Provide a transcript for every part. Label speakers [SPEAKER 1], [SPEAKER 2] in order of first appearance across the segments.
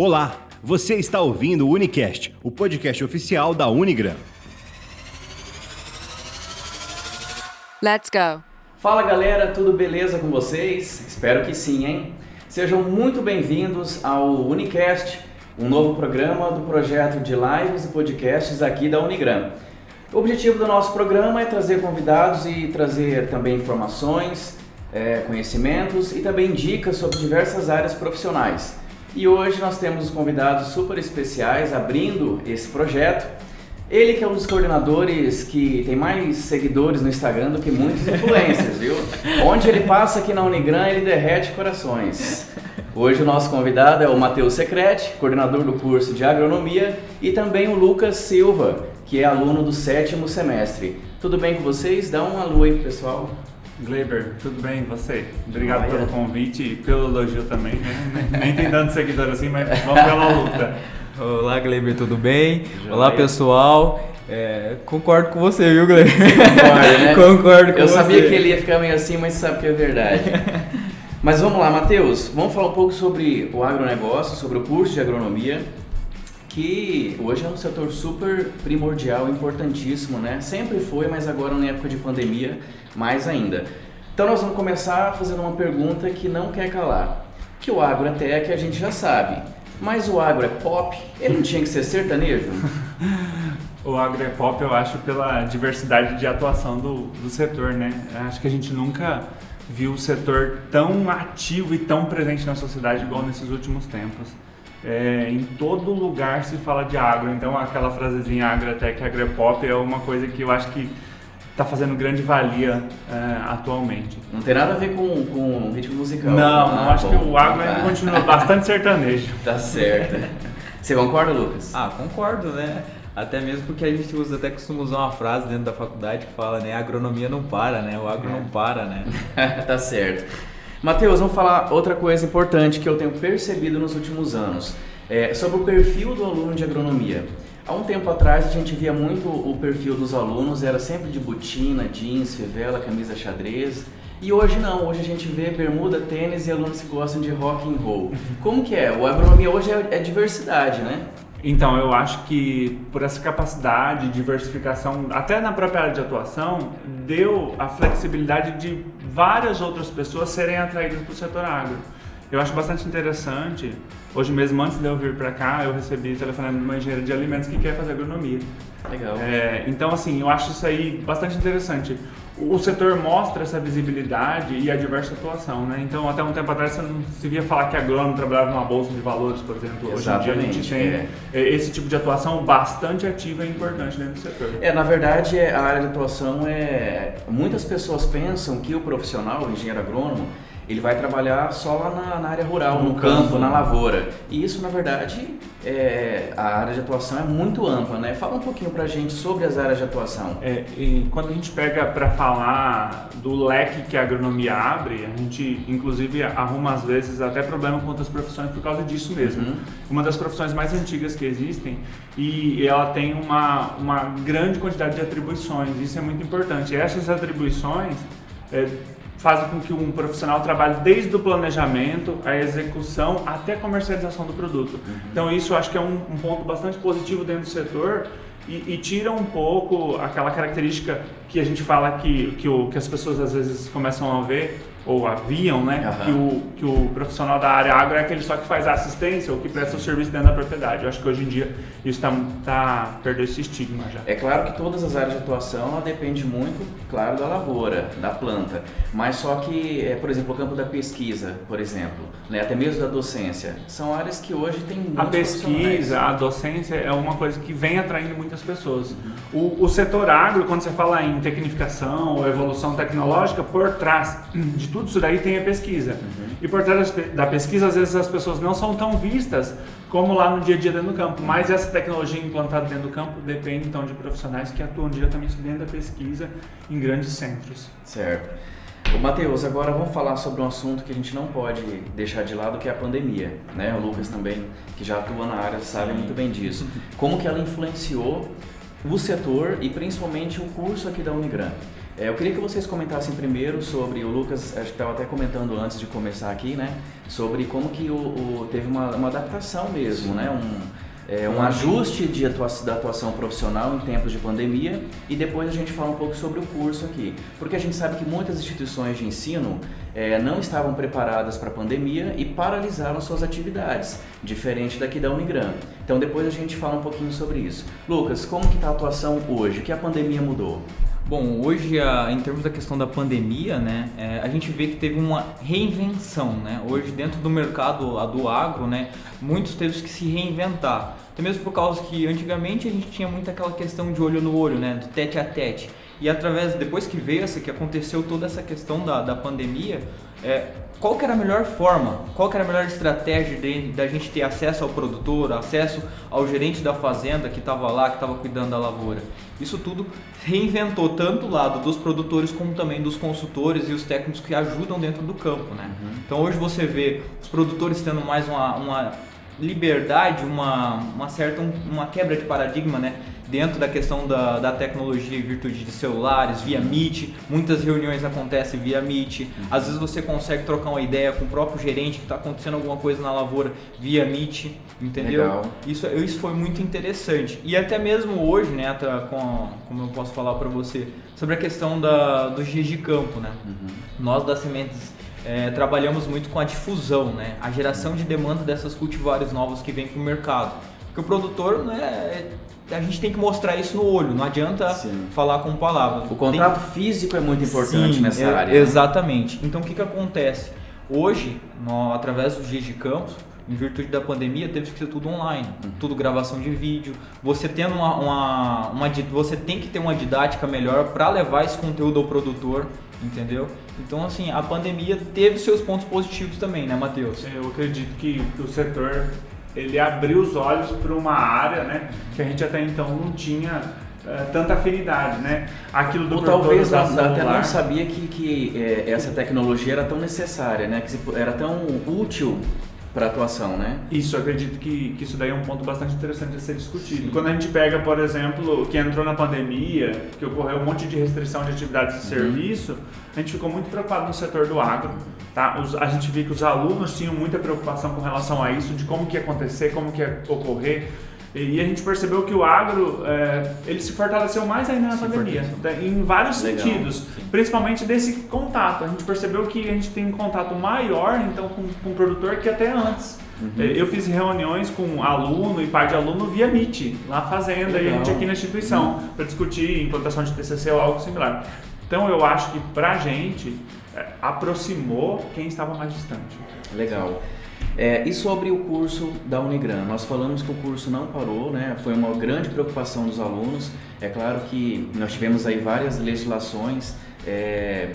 [SPEAKER 1] Olá, você está ouvindo o Unicast, o podcast oficial da Unigram.
[SPEAKER 2] Let's go!
[SPEAKER 3] Fala galera, tudo beleza com vocês? Espero que sim, hein? Sejam muito bem-vindos ao Unicast, um novo programa do projeto de lives e podcasts aqui da Unigram. O objetivo do nosso programa é trazer convidados e trazer também informações, é, conhecimentos e também dicas sobre diversas áreas profissionais. E hoje nós temos os convidados super especiais abrindo esse projeto. Ele que é um dos coordenadores que tem mais seguidores no Instagram do que muitos influencers, viu? Onde ele passa aqui na Unigran, ele derrete corações. Hoje o nosso convidado é o Matheus Secrete, coordenador do curso de agronomia, e também o Lucas Silva, que é aluno do sétimo semestre. Tudo bem com vocês? Dá um alô aí pro pessoal.
[SPEAKER 4] Gleiber, tudo bem? Você? Obrigado pelo convite e pelo elogio também. Né? Nem tem tanto seguidor assim, mas vamos pela luta.
[SPEAKER 5] Olá, Gleiber, tudo bem? Joia. Olá, pessoal. É, concordo com você, viu, Gleiber?
[SPEAKER 3] Concordo, né? concordo com Eu você. Eu sabia que ele ia ficar meio assim, mas sabe que é verdade. mas vamos lá, Matheus. Vamos falar um pouco sobre o agronegócio, sobre o curso de agronomia que hoje é um setor super primordial, importantíssimo, né? Sempre foi, mas agora na época de pandemia, mais ainda. Então nós vamos começar fazendo uma pergunta que não quer calar. Que o agro até é que a gente já sabe, mas o agro é pop? Ele não tinha que ser sertanejo?
[SPEAKER 4] o agro é pop, eu acho, pela diversidade de atuação do, do setor, né? Acho que a gente nunca viu o setor tão ativo e tão presente na sociedade igual nesses últimos tempos. É, em todo lugar se fala de agro, então aquela frasezinha agrotech, agrepop é uma coisa que eu acho que está fazendo grande valia é, atualmente.
[SPEAKER 3] Não tem nada a ver com, com ritmo musical.
[SPEAKER 4] Não, ah, acho bom, que o agro tá. ainda continua bastante sertanejo.
[SPEAKER 3] Tá certo. Você concorda, Lucas?
[SPEAKER 5] Ah, concordo, né? Até mesmo porque a gente usa, até costuma usar uma frase dentro da faculdade que fala, né? A agronomia não para, né? O agro é. não para, né?
[SPEAKER 3] tá certo. Matheus, vamos falar outra coisa importante que eu tenho percebido nos últimos anos. É, sobre o perfil do aluno de agronomia. Há um tempo atrás a gente via muito o perfil dos alunos, era sempre de botina, jeans, fivela, camisa xadrez. E hoje não, hoje a gente vê bermuda, tênis e alunos que gostam de rock and roll. Como que é? O agronomia hoje é, é diversidade, né?
[SPEAKER 4] Então, eu acho que por essa capacidade de diversificação, até na própria área de atuação, deu a flexibilidade de várias outras pessoas serem atraídas para o setor agro. Eu acho bastante interessante. Hoje mesmo, antes de eu vir para cá, eu recebi telefonema de uma engenheira de alimentos que quer fazer agronomia.
[SPEAKER 3] Legal.
[SPEAKER 4] É, então, assim, eu acho isso aí bastante interessante o setor mostra essa visibilidade e a diversa atuação, né? Então, até um tempo atrás você não se via falar que agrônomo trabalhava numa bolsa de valores, por exemplo.
[SPEAKER 3] Exatamente,
[SPEAKER 4] Hoje em dia a gente tem é. é. esse tipo de atuação bastante ativa e importante dentro do setor.
[SPEAKER 3] É, na verdade, a área de atuação é... Muitas pessoas pensam que o profissional, o engenheiro agrônomo, ele vai trabalhar só lá na, na área rural, no, no campo, campo, na lavoura. E isso, na verdade, é, a área de atuação é muito ampla, né? Fala um pouquinho pra gente sobre as áreas de atuação.
[SPEAKER 4] É, quando a gente pega para falar do leque que a agronomia abre, a gente, inclusive, arruma às vezes até problema com outras profissões por causa disso mesmo. Uhum. Uma das profissões mais antigas que existem e ela tem uma, uma grande quantidade de atribuições, isso é muito importante. E essas atribuições é, fazem com que um profissional trabalhe desde o planejamento, a execução até a comercialização do produto. Uhum. Então isso acho que é um, um ponto bastante positivo dentro do setor e, e, tira um pouco aquela característica que a gente fala que, que, o, que as pessoas às vezes começam a ver ou haviam, né? Uhum. Que, o, que o profissional da área agro é aquele só que faz a assistência ou que presta o serviço dentro da propriedade. Eu acho que hoje em dia isso está tá perdendo esse estigma já.
[SPEAKER 3] É claro que todas as áreas de atuação ela depende muito, claro, da lavoura, da planta. Mas só que, é, por exemplo, o campo da pesquisa, por exemplo, né, até mesmo da docência, são áreas que hoje tem muitos
[SPEAKER 4] A pesquisa, a docência é uma coisa que vem atraindo muitas pessoas. Uhum. O, o setor agro, quando você fala em tecnificação ou evolução tecnológica, por trás de tudo tudo isso daí tem a pesquisa. Uhum. E por trás da pesquisa, às vezes as pessoas não são tão vistas como lá no dia a dia dentro do campo. Mas essa tecnologia implantada dentro do campo depende então de profissionais que atuam diretamente dentro da pesquisa em grandes centros.
[SPEAKER 3] Certo. O Matheus, agora vamos falar sobre um assunto que a gente não pode deixar de lado, que é a pandemia. Né? O Lucas também, que já atua na área, sabe muito bem disso. Como que ela influenciou o setor e principalmente o curso aqui da Unigran. É, eu queria que vocês comentassem primeiro sobre o Lucas, acho que estava até comentando antes de começar aqui, né? Sobre como que o, o teve uma, uma adaptação mesmo, né? Um, é, um ajuste de atuação, da atuação profissional em tempos de pandemia e depois a gente fala um pouco sobre o curso aqui. Porque a gente sabe que muitas instituições de ensino é, não estavam preparadas para a pandemia e paralisaram suas atividades, diferente daqui da Unigran. Então depois a gente fala um pouquinho sobre isso. Lucas, como que está a atuação hoje? O que a pandemia mudou?
[SPEAKER 5] Bom, hoje, em termos da questão da pandemia, né, é, a gente vê que teve uma reinvenção, né? Hoje, dentro do mercado do agro, né, muitos teve que se reinventar. Até mesmo por causa que antigamente a gente tinha muito aquela questão de olho no olho, né, do tete a tete. E através, depois que veio essa, que aconteceu toda essa questão da, da pandemia, é, qual que era a melhor forma, qual que era a melhor estratégia de, da gente ter acesso ao produtor, acesso ao gerente da fazenda que estava lá, que estava cuidando da lavoura. Isso tudo reinventou tanto o lado dos produtores como também dos consultores e os técnicos que ajudam dentro do campo. Né? Uhum. Então hoje você vê os produtores tendo mais uma, uma liberdade, uma, uma certa uma quebra de paradigma, né? Dentro da questão da, da tecnologia em virtude de celulares, via Meet, muitas reuniões acontecem via Meet. Uhum. Às vezes você consegue trocar uma ideia com o próprio gerente que está acontecendo alguma coisa na lavoura via Meet, entendeu?
[SPEAKER 3] Legal.
[SPEAKER 5] Isso, isso foi muito interessante. E até mesmo hoje, né, com, como eu posso falar para você, sobre a questão da, dos dias de campo, né? Uhum. Nós das sementes é, trabalhamos muito com a difusão, né? a geração de demanda dessas cultivares novas que vem para o mercado. Porque o produtor, né, a gente tem que mostrar isso no olho, não adianta Sim. falar com palavras.
[SPEAKER 3] O contato tem... físico é muito importante
[SPEAKER 5] Sim,
[SPEAKER 3] nessa
[SPEAKER 5] é,
[SPEAKER 3] área. Né?
[SPEAKER 5] Exatamente. Então o que, que acontece? Hoje, no, através dos dias de campos, em virtude da pandemia, teve que ser tudo online, uhum. tudo gravação de vídeo. Você tendo uma, uma, uma, você tem que ter uma didática melhor para levar esse conteúdo ao produtor entendeu? Então, assim, a pandemia teve seus pontos positivos também, né, Matheus?
[SPEAKER 4] Eu acredito que o setor ele abriu os olhos para uma área, né, que a gente até então não tinha é, tanta afinidade, né?
[SPEAKER 3] Aquilo do Ou talvez até não sabia que, que é, essa tecnologia era tão necessária, né? Que era tão útil para atuação, né?
[SPEAKER 4] Isso, acredito que, que isso daí é um ponto bastante interessante a ser discutido. Sim. Quando a gente pega, por exemplo, que entrou na pandemia, que ocorreu um monte de restrição de atividades de uhum. serviço, a gente ficou muito preocupado no setor do agro. Tá? Os, a gente viu que os alunos tinham muita preocupação com relação a isso, de como que ia acontecer, como que ia ocorrer. E a gente percebeu que o agro é, ele se fortaleceu mais ainda na se pandemia, tá? em vários Legal. sentidos, Sim. principalmente desse contato. A gente percebeu que a gente tem um contato maior então com, com o produtor que até antes. Uhum. É, eu fiz reuniões com aluno e pai de aluno via Meet, lá fazenda, Legal. e a gente aqui na instituição, uhum. para discutir implantação de TCC ou algo similar. Então eu acho que para a gente é, aproximou quem estava mais distante.
[SPEAKER 3] Legal. É, e sobre o curso da Unigran, nós falamos que o curso não parou, né? foi uma grande preocupação dos alunos. É claro que nós tivemos aí várias legislações é,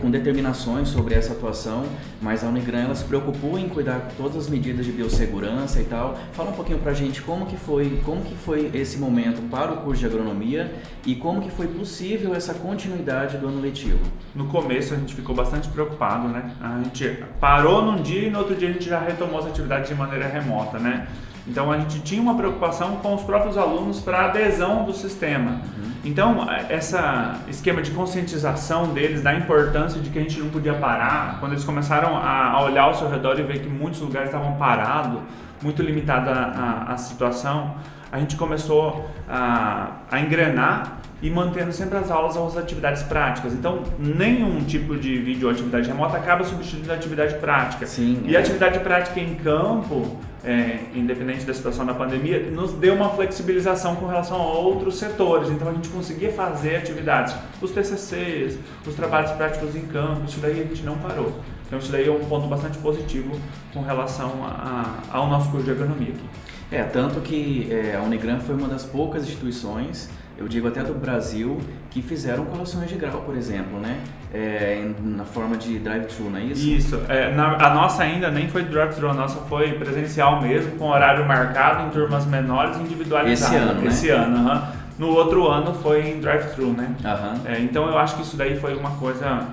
[SPEAKER 3] com determinações sobre essa atuação, mas a Unigran ela se preocupou em cuidar com todas as medidas de biossegurança e tal. Fala um pouquinho pra gente como que foi, como que foi esse momento para o curso de agronomia e como que foi possível essa continuidade do ano letivo.
[SPEAKER 4] No começo a gente ficou bastante preocupado, né? A gente parou num dia e no outro dia a gente já retomou as atividades de maneira remota, né? Então a gente tinha uma preocupação com os próprios alunos para adesão do sistema. Uhum. Então esse esquema de conscientização deles da importância de que a gente não podia parar, quando eles começaram a, olhar ao seu redor e ver que muitos lugares estavam parados, muito limitada a, a, a, situação, a gente começou a, a engrenar e mantendo sempre as aulas as atividades práticas. Então, nenhum tipo de vídeo ou atividade remota acaba substituindo a atividade prática.
[SPEAKER 3] Sim,
[SPEAKER 4] e a atividade prática em campo, é, independente da situação da pandemia, nos deu uma flexibilização com relação a outros setores. Então, a gente conseguia fazer atividades, os TCCs, os trabalhos práticos em campo, isso daí a gente não parou. Então, isso daí é um ponto bastante positivo com relação a, a, ao nosso curso de agronomia aqui.
[SPEAKER 3] É, tanto que é, a Unigran foi uma das poucas instituições eu digo até do Brasil, que fizeram colações de grau, por exemplo, né? É, na forma de drive-thru, não é isso?
[SPEAKER 4] Isso. É, na, a nossa ainda nem foi drive-thru, a nossa foi presencial mesmo, com horário marcado, em turmas menores individualizadas.
[SPEAKER 3] Esse ano, né?
[SPEAKER 4] Esse ano, uh -huh. No outro ano foi em drive-thru, né?
[SPEAKER 3] Uh -huh.
[SPEAKER 4] é, então eu acho que isso daí foi uma coisa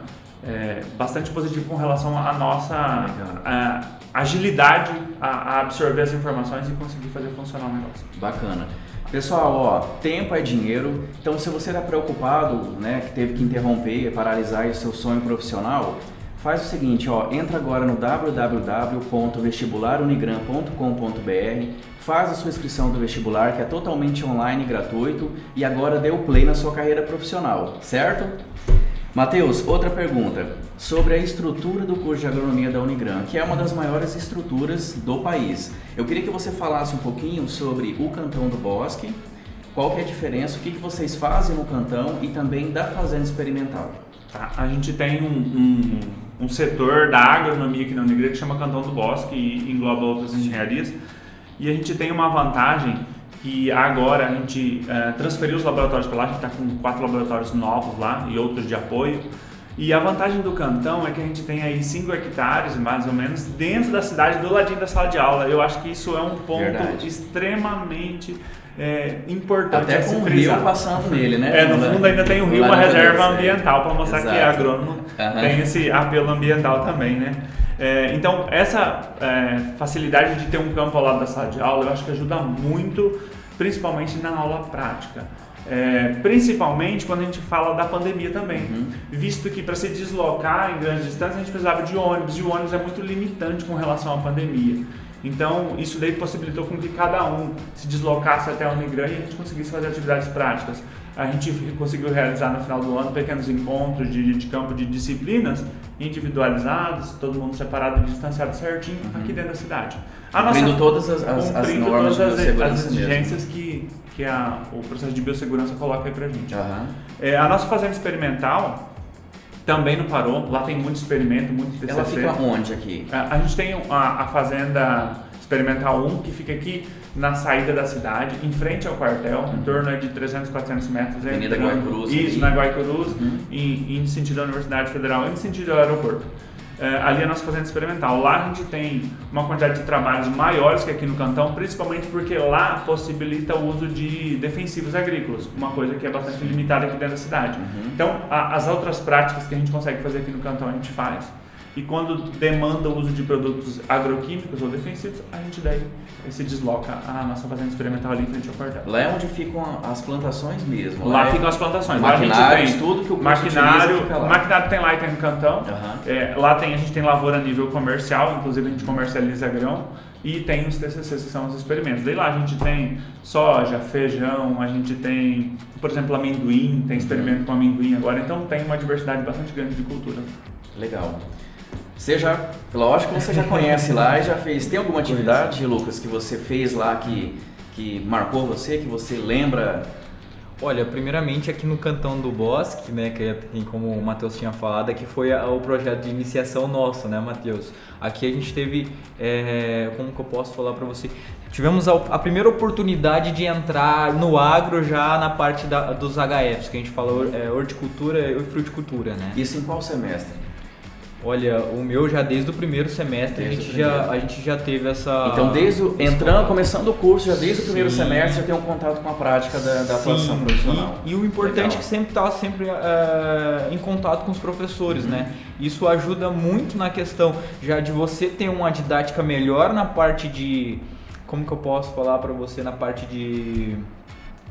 [SPEAKER 4] é, bastante positiva com relação à nossa a, agilidade a, a absorver as informações e conseguir fazer funcionar o negócio.
[SPEAKER 3] Bacana. Pessoal, ó, tempo é dinheiro. Então, se você está preocupado, né, que teve que interromper, paralisar o seu sonho profissional, faz o seguinte, ó, entra agora no www.vestibularunigram.com.br, faz a sua inscrição do vestibular, que é totalmente online e gratuito, e agora dê o play na sua carreira profissional, certo? Matheus, outra pergunta sobre a estrutura do curso de agronomia da Unigram, que é uma das maiores estruturas do país. Eu queria que você falasse um pouquinho sobre o Cantão do Bosque, qual que é a diferença, o que, que vocês fazem no cantão e também da fazenda experimental.
[SPEAKER 4] Tá, a gente tem um, um, um, setor da agronomia aqui na Unigram que chama Cantão do Bosque e engloba outras engenharias. E a gente tem uma vantagem que agora a gente uh, transferiu os laboratórios para lá, a gente está com quatro laboratórios novos lá e outros de apoio. E a vantagem do cantão é que a gente tem aí 5 hectares, mais ou menos, dentro da cidade, do ladinho da sala de aula. Eu acho que isso é um ponto Verdade. extremamente é, importante
[SPEAKER 3] Até com o rio passando nele, né?
[SPEAKER 4] É, no fundo ainda tem o rio, uma reserva ambiental para mostrar Exato. que a agrônomo uhum. tem esse apelo ambiental também, né? É, então, essa é, facilidade de ter um campo ao lado da sala de aula, eu acho que ajuda muito, principalmente na aula prática. É, principalmente quando a gente fala da pandemia também, uhum. visto que para se deslocar em grandes distâncias a gente precisava de ônibus e o ônibus é muito limitante com relação à pandemia. Então, isso daí possibilitou com que cada um se deslocasse até a Unigran e a gente conseguisse fazer atividades práticas. A gente conseguiu realizar no final do ano pequenos encontros de, de campo de disciplinas individualizados, todo mundo separado e distanciado certinho uhum. aqui dentro da cidade.
[SPEAKER 3] A cumprindo nossa, todas as, as, as normas
[SPEAKER 4] todas
[SPEAKER 3] as,
[SPEAKER 4] as exigências que, que a, o processo de biossegurança coloca aí pra gente. Uhum. É, a nossa fazenda experimental também não parou, lá tem muito experimento, muito TCC.
[SPEAKER 3] Ela fica onde aqui?
[SPEAKER 4] A, a gente tem a, a, fazenda experimental 1 que fica aqui na saída da cidade, em frente ao quartel, uhum. em torno de 300, 400 metros.
[SPEAKER 3] Avenida Guaicurus.
[SPEAKER 4] Isso, na Guaicurus, uhum. em, em sentido da Universidade Federal, em sentido do aeroporto. É, ali é a nossa fazenda experimental. Lá a gente tem uma quantidade de trabalhos maiores que aqui no Cantão, principalmente porque lá possibilita o uso de defensivos agrícolas, uma coisa que é bastante limitada aqui dentro da cidade. Uhum. Então, a, as outras práticas que a gente consegue fazer aqui no Cantão a gente faz. E quando demanda o uso de produtos agroquímicos ou defensivos, a gente daí se desloca a nossa fazenda experimental ali em frente ao quartel.
[SPEAKER 3] Lá é onde ficam as plantações mesmo.
[SPEAKER 4] Lá, lá é ficam as plantações.
[SPEAKER 3] Maquinários, lá tudo que o
[SPEAKER 4] maquinário, o maquinário tem lá e tem no cantão. Uhum. É, lá tem, a gente tem lavoura a nível comercial, inclusive a gente comercializa grão. E tem os TCCs, que são os experimentos. Daí lá a gente tem soja, feijão, a gente tem, por exemplo, amendoim, tem experimento com amendoim agora. Então tem uma diversidade bastante grande de culturas.
[SPEAKER 3] Legal. Você já, lógico você já conhece lá e já fez. Tem alguma atividade, Lucas, que você fez lá que, que marcou você, que você lembra?
[SPEAKER 5] Olha, primeiramente aqui no Cantão do Bosque, né, que é, como o Matheus tinha falado, que foi o projeto de iniciação nosso, né, Matheus? Aqui a gente teve, é, como que eu posso falar para você? Tivemos a, a, primeira oportunidade de entrar no agro já na parte da, dos HFs, que a gente fala é, horticultura e fruticultura, né?
[SPEAKER 3] Isso em qual semestre?
[SPEAKER 5] Olha, o meu já desde o primeiro semestre a gente, já, a gente já teve essa.
[SPEAKER 3] Então, desde o, entrando, começando o curso, já desde o primeiro Sim. semestre já tem um contato com a prática da, da atuação profissional.
[SPEAKER 5] E, e, o importante Legal. é que sempre está sempre uh, em contato com os professores, uhum. né? Isso ajuda muito na questão já de você ter uma didática melhor na parte de. Como que eu posso falar para você na parte de.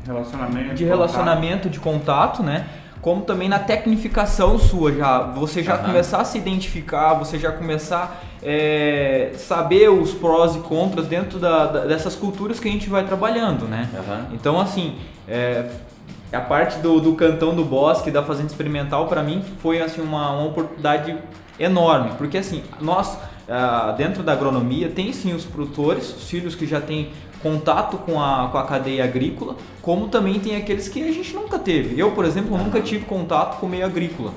[SPEAKER 4] Relacionamento.
[SPEAKER 5] De relacionamento, contato. de contato, né? Como também na tecnificação sua já. Você já uhum. começar a se identificar, você já começar a é, saber os prós e contras dentro da, da, dessas culturas que a gente vai trabalhando, né? Uhum. Então, assim, é, a parte do, do cantão do bosque, da fazenda experimental, para mim foi assim uma, uma oportunidade enorme, porque assim, nós ah, dentro da agronomia tem sim os produtores, os filhos que já têm contato com a, com a cadeia agrícola, como também tem aqueles que a gente nunca teve. Eu, por exemplo, nunca tive contato com o meio agrícola.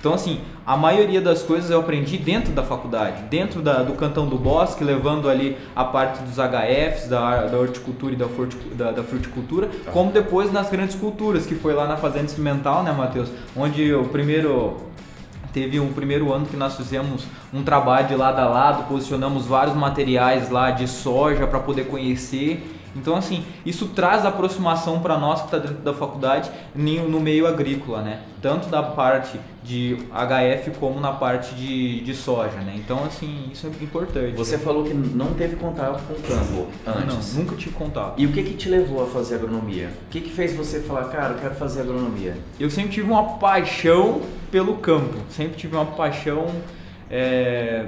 [SPEAKER 5] Então, assim, a maioria das coisas eu aprendi dentro da faculdade, dentro da, do cantão do bosque, levando ali a parte dos HFs, da, da horticultura e da, da, da fruticultura, tá. como depois nas grandes culturas, que foi lá na Fazenda Experimental, né, Matheus? Onde o primeiro teve um primeiro ano que nós fizemos um trabalho de lado a lado, posicionamos vários materiais lá de soja para poder conhecer Então, assim, isso traz aproximação para nós que está dentro da faculdade no meio agrícola, né? Tanto da parte de HF como na parte de, de soja, né? Então, assim, isso é importante.
[SPEAKER 3] Você
[SPEAKER 5] né?
[SPEAKER 3] falou que não teve contato com o campo antes.
[SPEAKER 5] Não, nunca tive contato.
[SPEAKER 3] E o que que te levou a fazer agronomia? O que que fez você falar, cara, eu quero fazer agronomia?
[SPEAKER 5] Eu sempre tive uma paixão pelo campo. Sempre tive uma paixão é,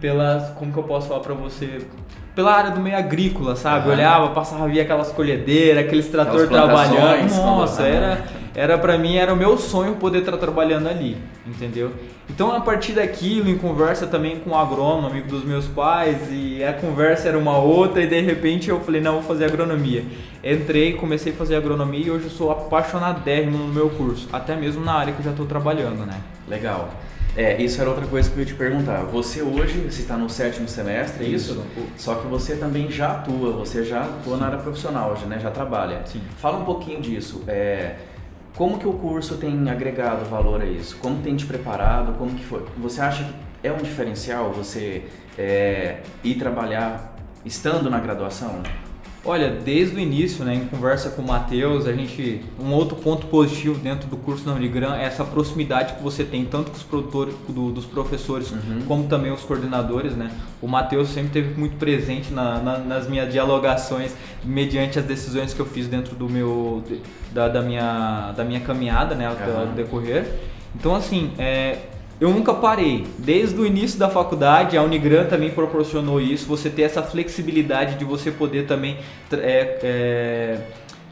[SPEAKER 5] pela... Como que eu posso falar para você? Pela área do meio agrícola, sabe? Olhava, passava, via aquelas colhedeiras, aqueles trator trabalhando. Nossa, quando... era, era para mim, era o meu sonho poder estar trabalhando ali, entendeu? Então, a partir daquilo, em conversa também com o agrônomo, amigo dos meus pais, e a conversa era uma outra, e de repente eu falei, não, vou fazer agronomia. Entrei, comecei a fazer agronomia e hoje eu sou apaixonadérrimo no meu curso, até mesmo na área que eu já estou trabalhando, né?
[SPEAKER 3] Legal. É, isso era outra coisa que eu ia te perguntar. Você hoje, você está no sétimo semestre, é isso? isso? Só que você também já atua, você já atua Sim. na área profissional hoje, né? Já trabalha.
[SPEAKER 5] Sim.
[SPEAKER 3] Fala um pouquinho disso. É, como que o curso tem agregado valor a isso? Como tem te preparado? Como que foi? Você acha que é um diferencial você é, ir trabalhar estando na graduação?
[SPEAKER 5] Olha, desde o início, né, em conversa com o Matheus, a gente um outro ponto positivo dentro do curso na Unigram é essa proximidade que você tem tanto com os produtores, do, dos professores, uhum. como também os coordenadores, né? O Matheus sempre teve muito presente na, na, nas minhas dialogações, mediante as decisões que eu fiz dentro do meu da, da minha da minha caminhada, né, ao decorrer. Então, assim, é, eu nunca parei. Desde o início da faculdade, a Unigran também proporcionou isso, você ter essa flexibilidade de você poder também é, é,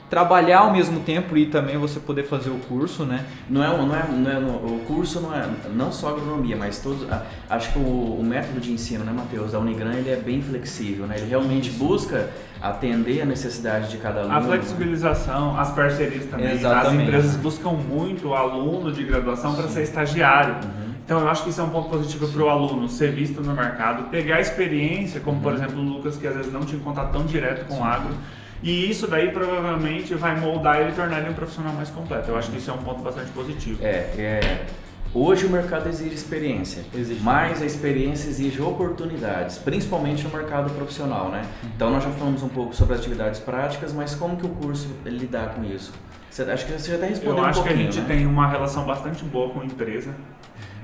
[SPEAKER 5] trabalhar ao mesmo tempo e também você poder fazer o curso, né?
[SPEAKER 3] Não é, não é, não é o curso não é não só agronomia, mas todos. Acho que o, o método de ensino, né, Matheus, da Unigran ele é bem flexível, né? Ele realmente busca atender a necessidade de cada aluno.
[SPEAKER 4] A flexibilização, as parcerias também.
[SPEAKER 5] Exatamente.
[SPEAKER 4] As empresas buscam muito o aluno de graduação para ser estagiário. Uhum. Então eu acho que isso é um ponto positivo para o aluno ser visto no mercado, pegar experiência, como por uhum. exemplo o Lucas, que às vezes não tinha contato tão direto com o agro, e isso daí provavelmente vai moldar ele e tornar ele um profissional mais completo. Eu acho que isso é um ponto bastante positivo.
[SPEAKER 3] É, é Hoje o mercado exige experiência,
[SPEAKER 5] exige.
[SPEAKER 3] mas a experiência exige oportunidades, principalmente no mercado profissional, né? Uhum. Então nós já falamos um pouco sobre as atividades práticas, mas como que o curso lidar com isso? Você, acho que você já até respondeu
[SPEAKER 4] Eu
[SPEAKER 3] um
[SPEAKER 4] acho
[SPEAKER 3] que
[SPEAKER 4] a gente
[SPEAKER 3] né?
[SPEAKER 4] tem uma relação bastante boa com a empresa.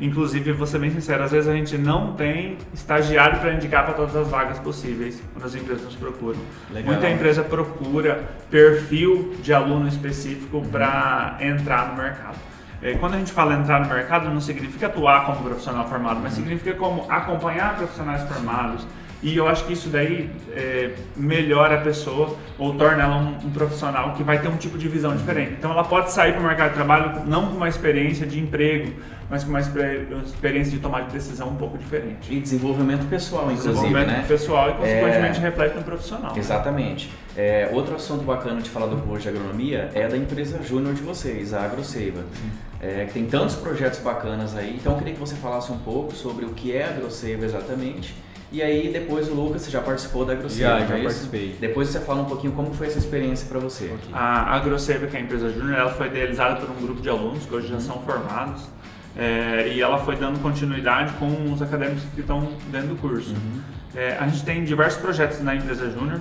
[SPEAKER 4] Inclusive, vou ser bem sincero, às vezes a gente não tem estagiário para indicar para todas as vagas possíveis quando as empresas nos procuram.
[SPEAKER 3] Legal.
[SPEAKER 4] Muita empresa procura perfil de aluno específico uhum. para entrar no mercado. É, quando a gente fala entrar no mercado, não significa atuar como profissional formado, mas uhum. significa como acompanhar profissionais formados, e eu acho que isso daí é, melhora a pessoa ou torna ela um, um, profissional que vai ter um tipo de visão diferente. Então ela pode sair para o mercado de trabalho não com uma experiência de emprego, mas com uma experiência de tomar de decisão um pouco diferente.
[SPEAKER 3] E desenvolvimento pessoal, inclusive.
[SPEAKER 4] Desenvolvimento
[SPEAKER 3] né?
[SPEAKER 4] pessoal e, consequentemente, é... reflete no profissional.
[SPEAKER 3] Exatamente. É, outro assunto bacana de falar do curso de agronomia é da empresa júnior de vocês, a AgroSeiva. É, que tem tantos projetos bacanas aí. Então eu queria que você falasse um pouco sobre o que é a AgroSeiva exatamente e aí depois o Lucas, você já participou da AgroServe,
[SPEAKER 5] Já, já é participei.
[SPEAKER 3] Depois você fala um pouquinho como foi essa experiência para você. Okay.
[SPEAKER 4] A AgroServe, que é a empresa júnior, ela foi idealizada por um grupo de alunos que hoje já são formados. É, e ela foi dando continuidade com os acadêmicos que estão dentro do curso. Uhum. É, a gente tem diversos projetos na empresa júnior,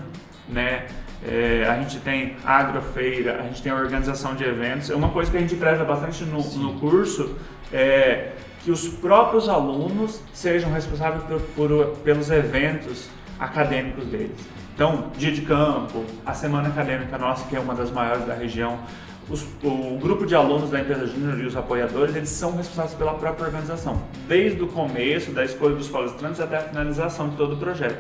[SPEAKER 4] né? É, a gente tem agrofeira, a gente tem organização de eventos. É uma coisa que a gente preza bastante no, no curso é que os próprios alunos sejam responsáveis por, por, pelos eventos acadêmicos deles. Então, dia de campo, a semana acadêmica nossa, que é uma das maiores da região, os, o grupo de alunos da empresa Júnior e os apoiadores, eles são responsáveis pela própria organização, desde o começo, da escolha dos palestrantes até a finalização de todo o projeto.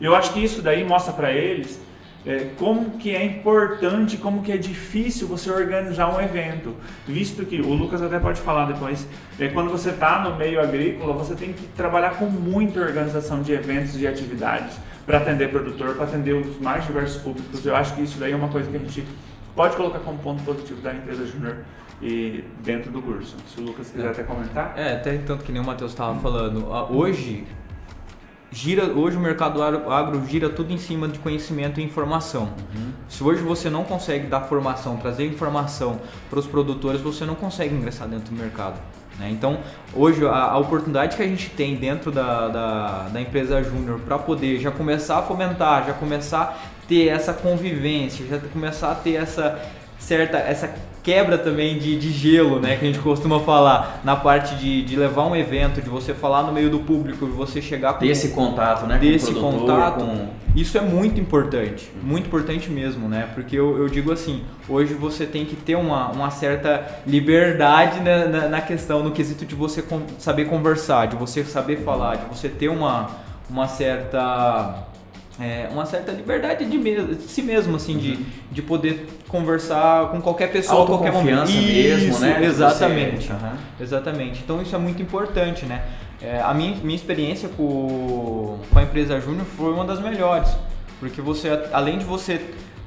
[SPEAKER 4] Eu acho que isso daí mostra para eles é, como que é importante, como que é difícil você organizar um evento, visto que o Lucas até pode falar depois, é, quando você está no meio agrícola, você tem que trabalhar com muita organização de eventos e atividades para atender produtor, para atender os mais diversos públicos. Eu acho que isso daí é uma coisa que a gente pode colocar como ponto positivo da empresa Júnior e dentro do curso. Se o Lucas quiser até comentar.
[SPEAKER 5] É, até tanto que nem o Matheus estava falando, hoje gira hoje o mercado agro, gira tudo em cima de conhecimento e informação.
[SPEAKER 3] Uhum.
[SPEAKER 5] Se hoje você não consegue dar formação, trazer informação para os produtores, você não consegue ingressar dentro do mercado. Né? Então, hoje, a, a, oportunidade que a gente tem dentro da, da, da empresa Júnior para poder já começar a fomentar, já começar ter essa convivência, já começar a ter essa certa essa quebra também de, de gelo, né, que a gente costuma falar na parte de, de levar um evento, de você falar no meio do público, de você chegar com
[SPEAKER 3] ter esse contato, né,
[SPEAKER 5] desse
[SPEAKER 3] com produtor,
[SPEAKER 5] contato,
[SPEAKER 3] com...
[SPEAKER 5] isso é muito importante, muito importante mesmo, né, porque eu, eu digo assim, hoje você tem que ter uma, uma certa liberdade né, na, na questão, no quesito de você com, saber conversar, de você saber falar, de você ter uma, uma certa é, uma certa liberdade de, me de si mesmo, assim, uhum. de, de poder conversar com qualquer pessoa, a qualquer momento.
[SPEAKER 3] mesmo,
[SPEAKER 5] isso,
[SPEAKER 3] né?
[SPEAKER 5] Exatamente.
[SPEAKER 3] Uhum.
[SPEAKER 5] Exatamente. Então isso é muito importante, né? É, a minha, minha experiência com, com a empresa Júnior foi uma das melhores, porque você, além de você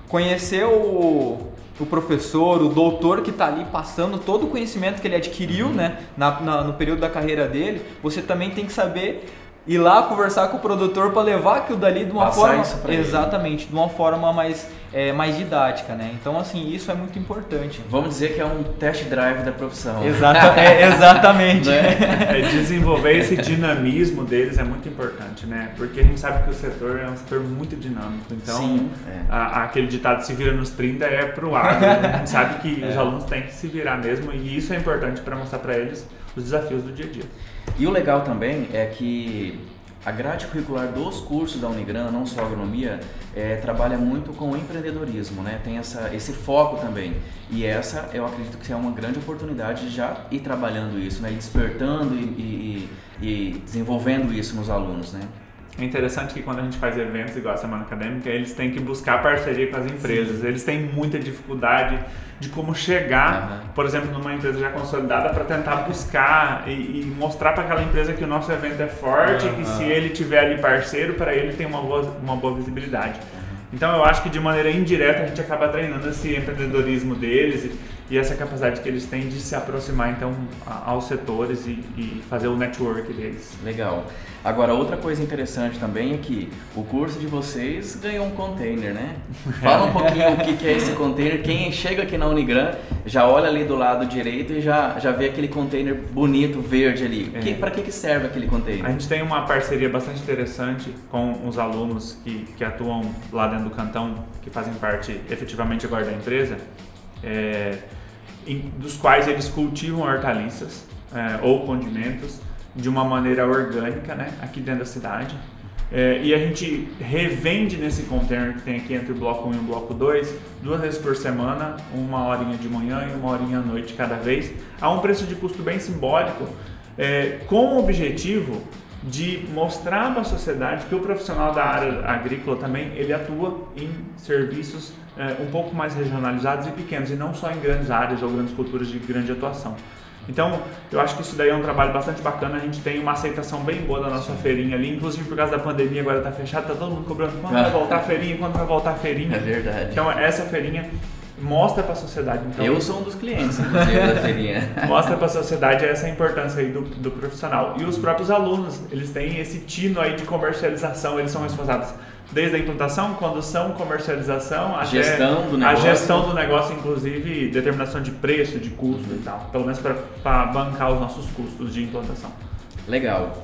[SPEAKER 5] conhecer o, o professor, o doutor que está ali passando todo o conhecimento que ele adquiriu, uhum. né, na, na, no período da carreira dele, você também tem que saber ir lá conversar com o produtor para levar aquilo dali de uma
[SPEAKER 3] Passar
[SPEAKER 5] forma exatamente de uma forma mais é, mais didática né então assim isso é muito importante
[SPEAKER 3] vamos dizer que é um test drive da profissão
[SPEAKER 5] Exata, é, exatamente
[SPEAKER 4] né? é, desenvolver esse dinamismo deles é muito importante né porque a gente sabe que o setor é um setor muito dinâmico então
[SPEAKER 3] Sim,
[SPEAKER 4] é. a, aquele ditado se vira nos 30 é pro agro né? a gente sabe que os é. alunos têm que se virar mesmo e isso é importante para mostrar para eles os desafios do dia a dia
[SPEAKER 3] e o legal também é que a grade curricular dos cursos da Unigran, não só agronomia, é, trabalha muito com o empreendedorismo, né? Tem essa, esse foco também. E essa, eu acredito que é uma grande oportunidade de já ir trabalhando isso, né? Despertando e, e, e desenvolvendo isso nos alunos, né?
[SPEAKER 4] É interessante que quando a gente faz eventos igual a Semana Acadêmica, eles têm que buscar parceria com as empresas. Sim. Eles têm muita dificuldade de como chegar, uhum. por exemplo, numa empresa já consolidada para tentar buscar e, e mostrar para aquela empresa que o nosso evento é forte, uhum. que se ele tiver ali parceiro, para ele tem uma boa, uma boa visibilidade. Então eu acho que de maneira indireta a gente acaba treinando esse empreendedorismo deles e, essa capacidade que eles têm de se aproximar então aos setores e, e, fazer o network deles.
[SPEAKER 3] Legal. Agora outra coisa interessante também é que o curso de vocês ganhou um container, né? Fala um pouquinho o que é esse container. Quem chega aqui na Unigran já olha ali do lado direito e já, já vê aquele container bonito verde ali. É. Que, Para que, que serve aquele container?
[SPEAKER 4] A gente tem uma parceria bastante interessante com os alunos que, que atuam lá dentro do cantão, que fazem parte efetivamente agora da empresa. É, em, dos quais eles cultivam hortaliças é, ou condimentos de uma maneira orgânica, né, aqui dentro da cidade. É, e a gente revende nesse container que tem aqui entre o bloco 1 e o bloco 2, duas vezes por semana, uma horinha de manhã e uma horinha à noite cada vez, a um preço de custo bem simbólico, é, com o objetivo de mostrar para a sociedade que o profissional da área agrícola também ele atua em serviços é, um pouco mais regionalizados e pequenos e não só em grandes áreas ou grandes culturas de grande atuação. Então, eu acho que isso daí é um trabalho bastante bacana. A gente tem uma aceitação bem boa da nossa feirinha ali, inclusive por causa da pandemia, agora está fechada, está todo mundo cobrando quando vai voltar a feirinha, quando vai voltar a feirinha.
[SPEAKER 3] É verdade.
[SPEAKER 4] Então, essa feirinha mostra para a sociedade. Então,
[SPEAKER 3] eu sou um dos clientes, inclusive, da
[SPEAKER 4] mostra para a sociedade essa importância aí do, do profissional. E os próprios alunos, eles têm esse tino aí de comercialização, eles são responsáveis desde a implantação, condução, comercialização,
[SPEAKER 3] a gestão do negócio.
[SPEAKER 4] A gestão do negócio, inclusive determinação de preço, de custo e tal. Pelo menos para bancar os nossos custos de implantação.
[SPEAKER 3] Legal.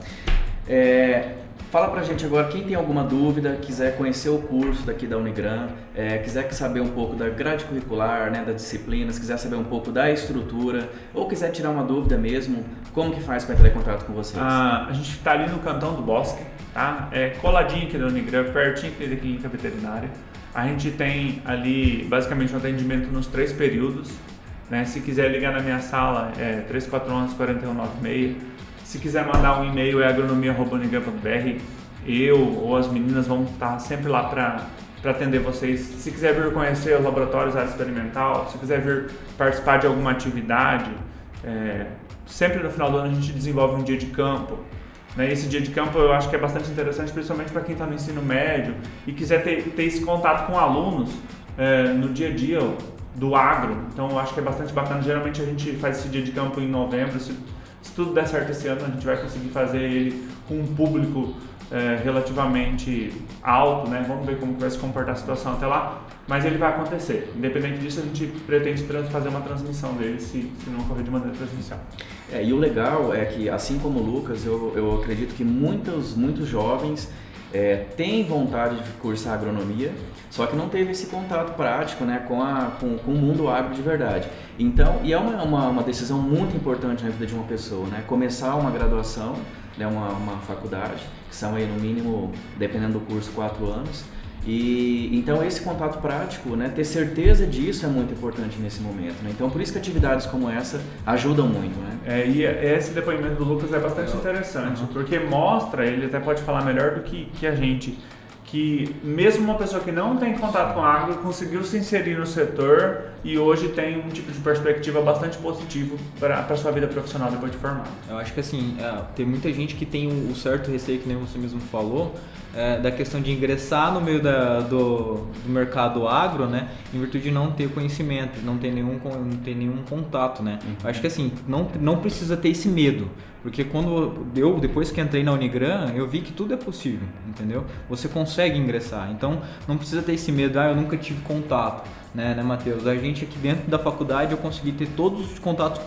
[SPEAKER 3] É, Fala pra gente agora, quem tem alguma dúvida, quiser conhecer o curso daqui da Unigran, é, quiser saber um pouco da grade curricular, né, das disciplinas, quiser saber um pouco da estrutura, ou quiser tirar uma dúvida mesmo, como que faz para entrar em contato com vocês?
[SPEAKER 4] Ah, a gente está ali no Cantão do Bosque, tá? É coladinho aqui da Unigran, pertinho aqui da clínica veterinária. A gente tem ali basicamente um atendimento nos três períodos. Né? Se quiser ligar na minha sala, é 3411 4196 se quiser mandar um e-mail é agronomia.unigam.br. Eu ou as meninas vão estar sempre lá para para atender vocês. Se quiser vir conhecer os laboratórios área experimental, se quiser vir participar de alguma atividade, é, sempre no final do ano a gente desenvolve um dia de campo. Né? Esse dia de campo eu acho que é bastante interessante, principalmente para quem está no ensino médio e quiser ter, ter esse contato com alunos é, no dia a dia do agro. Então eu acho que é bastante bacana. Geralmente a gente faz esse dia de campo em novembro. Se, se tudo der certo esse ano, a gente vai conseguir fazer ele com um público é, relativamente alto, né? Vamos ver como vai se comportar a situação até lá, mas ele vai acontecer. Independente disso, a gente pretende fazer uma transmissão dele se, se não ocorrer de maneira presencial.
[SPEAKER 3] É, e o legal é que, assim como o Lucas, eu, eu acredito que muitos, muitos jovens é, têm vontade de cursar agronomia, só que não teve esse contato prático né, com, a, com, com o mundo agro de verdade. Então, e é uma, uma, uma, decisão muito importante na vida de uma pessoa, né? Começar uma graduação, né, uma, uma faculdade, que são aí no mínimo, dependendo do curso, quatro anos, e então esse contato prático, né, ter certeza disso é muito importante nesse momento. Né? Então por isso que atividades como essa ajudam muito, né?
[SPEAKER 4] É, e esse depoimento do Lucas é bastante interessante, uhum. porque mostra, ele até pode falar melhor do que, que a gente, que mesmo uma pessoa que não tem contato com a agro conseguiu se inserir no setor e hoje tem um tipo de perspectiva bastante positivo para a sua vida profissional depois de formado.
[SPEAKER 5] Eu acho que assim, é, tem muita gente que tem um certo receio, que nem você mesmo falou, é, da questão de ingressar no meio da, do, do, mercado agro, né, em virtude de não ter conhecimento, não ter nenhum, não ter nenhum contato, né. Uhum. Acho que assim, não, não precisa ter esse medo, porque quando eu, depois que entrei na Unigran, eu vi que tudo é possível, entendeu? Você consegue ingressar, então não precisa ter esse medo, ah, eu nunca tive contato né, né Matheus? A gente aqui dentro da faculdade eu consegui ter todos os contatos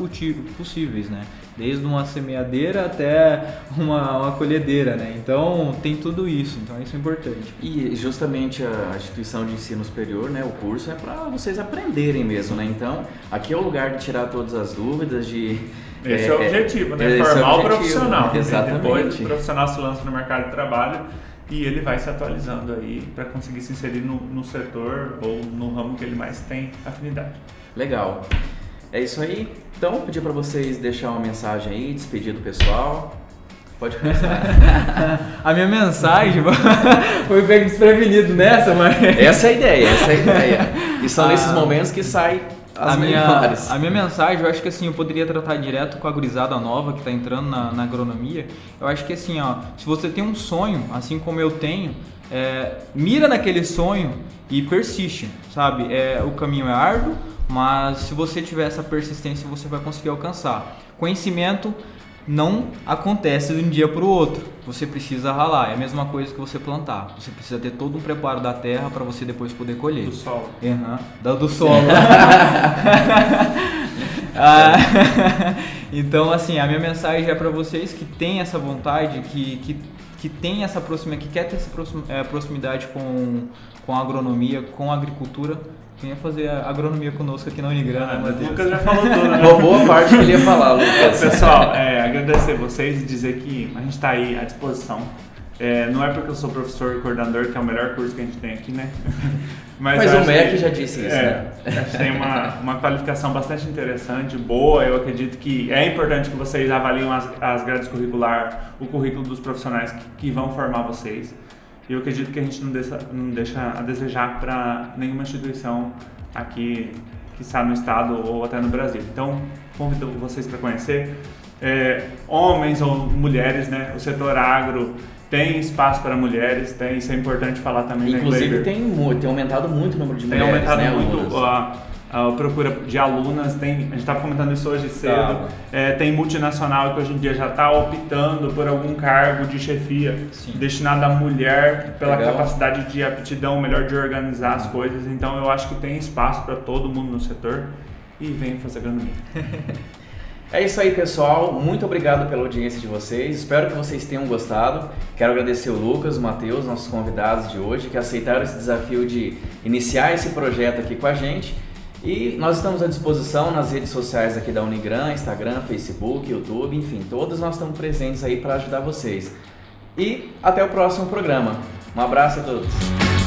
[SPEAKER 5] possíveis, né? Desde uma semeadeira até uma, uma colhedeira, né? Então tem tudo isso, então isso é importante.
[SPEAKER 3] E justamente a instituição de ensino superior, né, o curso é para vocês aprenderem mesmo, né? Então aqui é o lugar de tirar todas as dúvidas, de
[SPEAKER 4] esse é, é o objetivo, né? Formar é o, o profissional.
[SPEAKER 3] Exatamente.
[SPEAKER 4] Depois o profissional se lança no mercado de trabalho e ele vai se atualizando aí para conseguir se inserir no, no setor ou no ramo que ele mais tem afinidade.
[SPEAKER 3] Legal. É isso aí. Então, vou pedir para vocês deixar uma mensagem aí, despedir do pessoal. Pode começar.
[SPEAKER 5] a minha mensagem foi pego desprevenido nessa, mas.
[SPEAKER 3] Essa é a ideia, essa é a ideia. E são ah, nesses momentos que sai as
[SPEAKER 5] a minha, a minha mensagem, eu acho que assim, eu poderia tratar direto com a gurizada nova que está entrando na, na, agronomia. Eu acho que assim, ó, se você tem um sonho, assim como eu tenho, é, mira naquele sonho e persiste, sabe? É, o caminho é árduo, mas se você tiver essa persistência, você vai conseguir alcançar. Conhecimento não acontece de um dia para o outro. Você precisa ralar. É a mesma coisa que você plantar. Você precisa ter todo um preparo da terra para você depois poder colher.
[SPEAKER 4] Do solo.
[SPEAKER 5] Uhum. Da, do solo. ah, então, assim, a minha mensagem é para vocês que têm essa vontade, que, que, que tem essa proximidade, que quer ter essa é, proximidade com, com a agronomia, com a agricultura quem ia fazer agronomia conosco aqui na Unigran, né,
[SPEAKER 4] Matheus? O Lucas já falou tudo, né?
[SPEAKER 3] Uma boa parte que ele ia falar, Lucas.
[SPEAKER 4] Pessoal, é, agradecer vocês e dizer que a gente está aí à disposição. É, não é porque eu sou professor e coordenador, que é o melhor curso que a gente tem aqui, né?
[SPEAKER 3] Mas, Mas o MEC já disse isso,
[SPEAKER 4] é,
[SPEAKER 3] né?
[SPEAKER 4] A gente tem uma, uma qualificação bastante interessante, boa. Eu acredito que é importante que vocês avaliem as, as grades curricular, o currículo dos profissionais que, que vão formar vocês. E eu acredito que a gente não deixa, não deixa a desejar para nenhuma instituição aqui que está no estado ou até no Brasil. Então, convido vocês para conhecer. É, homens ou mulheres, né? O setor agro tem espaço para mulheres, tem, isso é importante falar também.
[SPEAKER 3] Inclusive tem, tem aumentado muito o número de
[SPEAKER 4] tem
[SPEAKER 3] mulheres.
[SPEAKER 4] Tem aumentado
[SPEAKER 3] né,
[SPEAKER 4] muito a, procura de alunas, tem, a gente estava comentando isso hoje cedo, tá. é, tem multinacional que hoje em dia já está optando por algum cargo de chefia Sim. destinado à mulher pela Legal. capacidade de aptidão melhor de organizar as coisas, então eu acho que tem espaço para todo mundo no setor e vem fazer agronomia.
[SPEAKER 3] É isso aí, pessoal. Muito obrigado pela audiência de vocês. Espero que vocês tenham gostado. Quero agradecer o Lucas, o Matheus, nossos convidados de hoje, que aceitaram esse desafio de iniciar esse projeto aqui com a gente. E nós estamos à disposição nas redes sociais aqui da Unigran, Instagram, Facebook, YouTube, enfim, todos nós estamos presentes aí para ajudar vocês. E até o próximo programa. Um abraço a todos.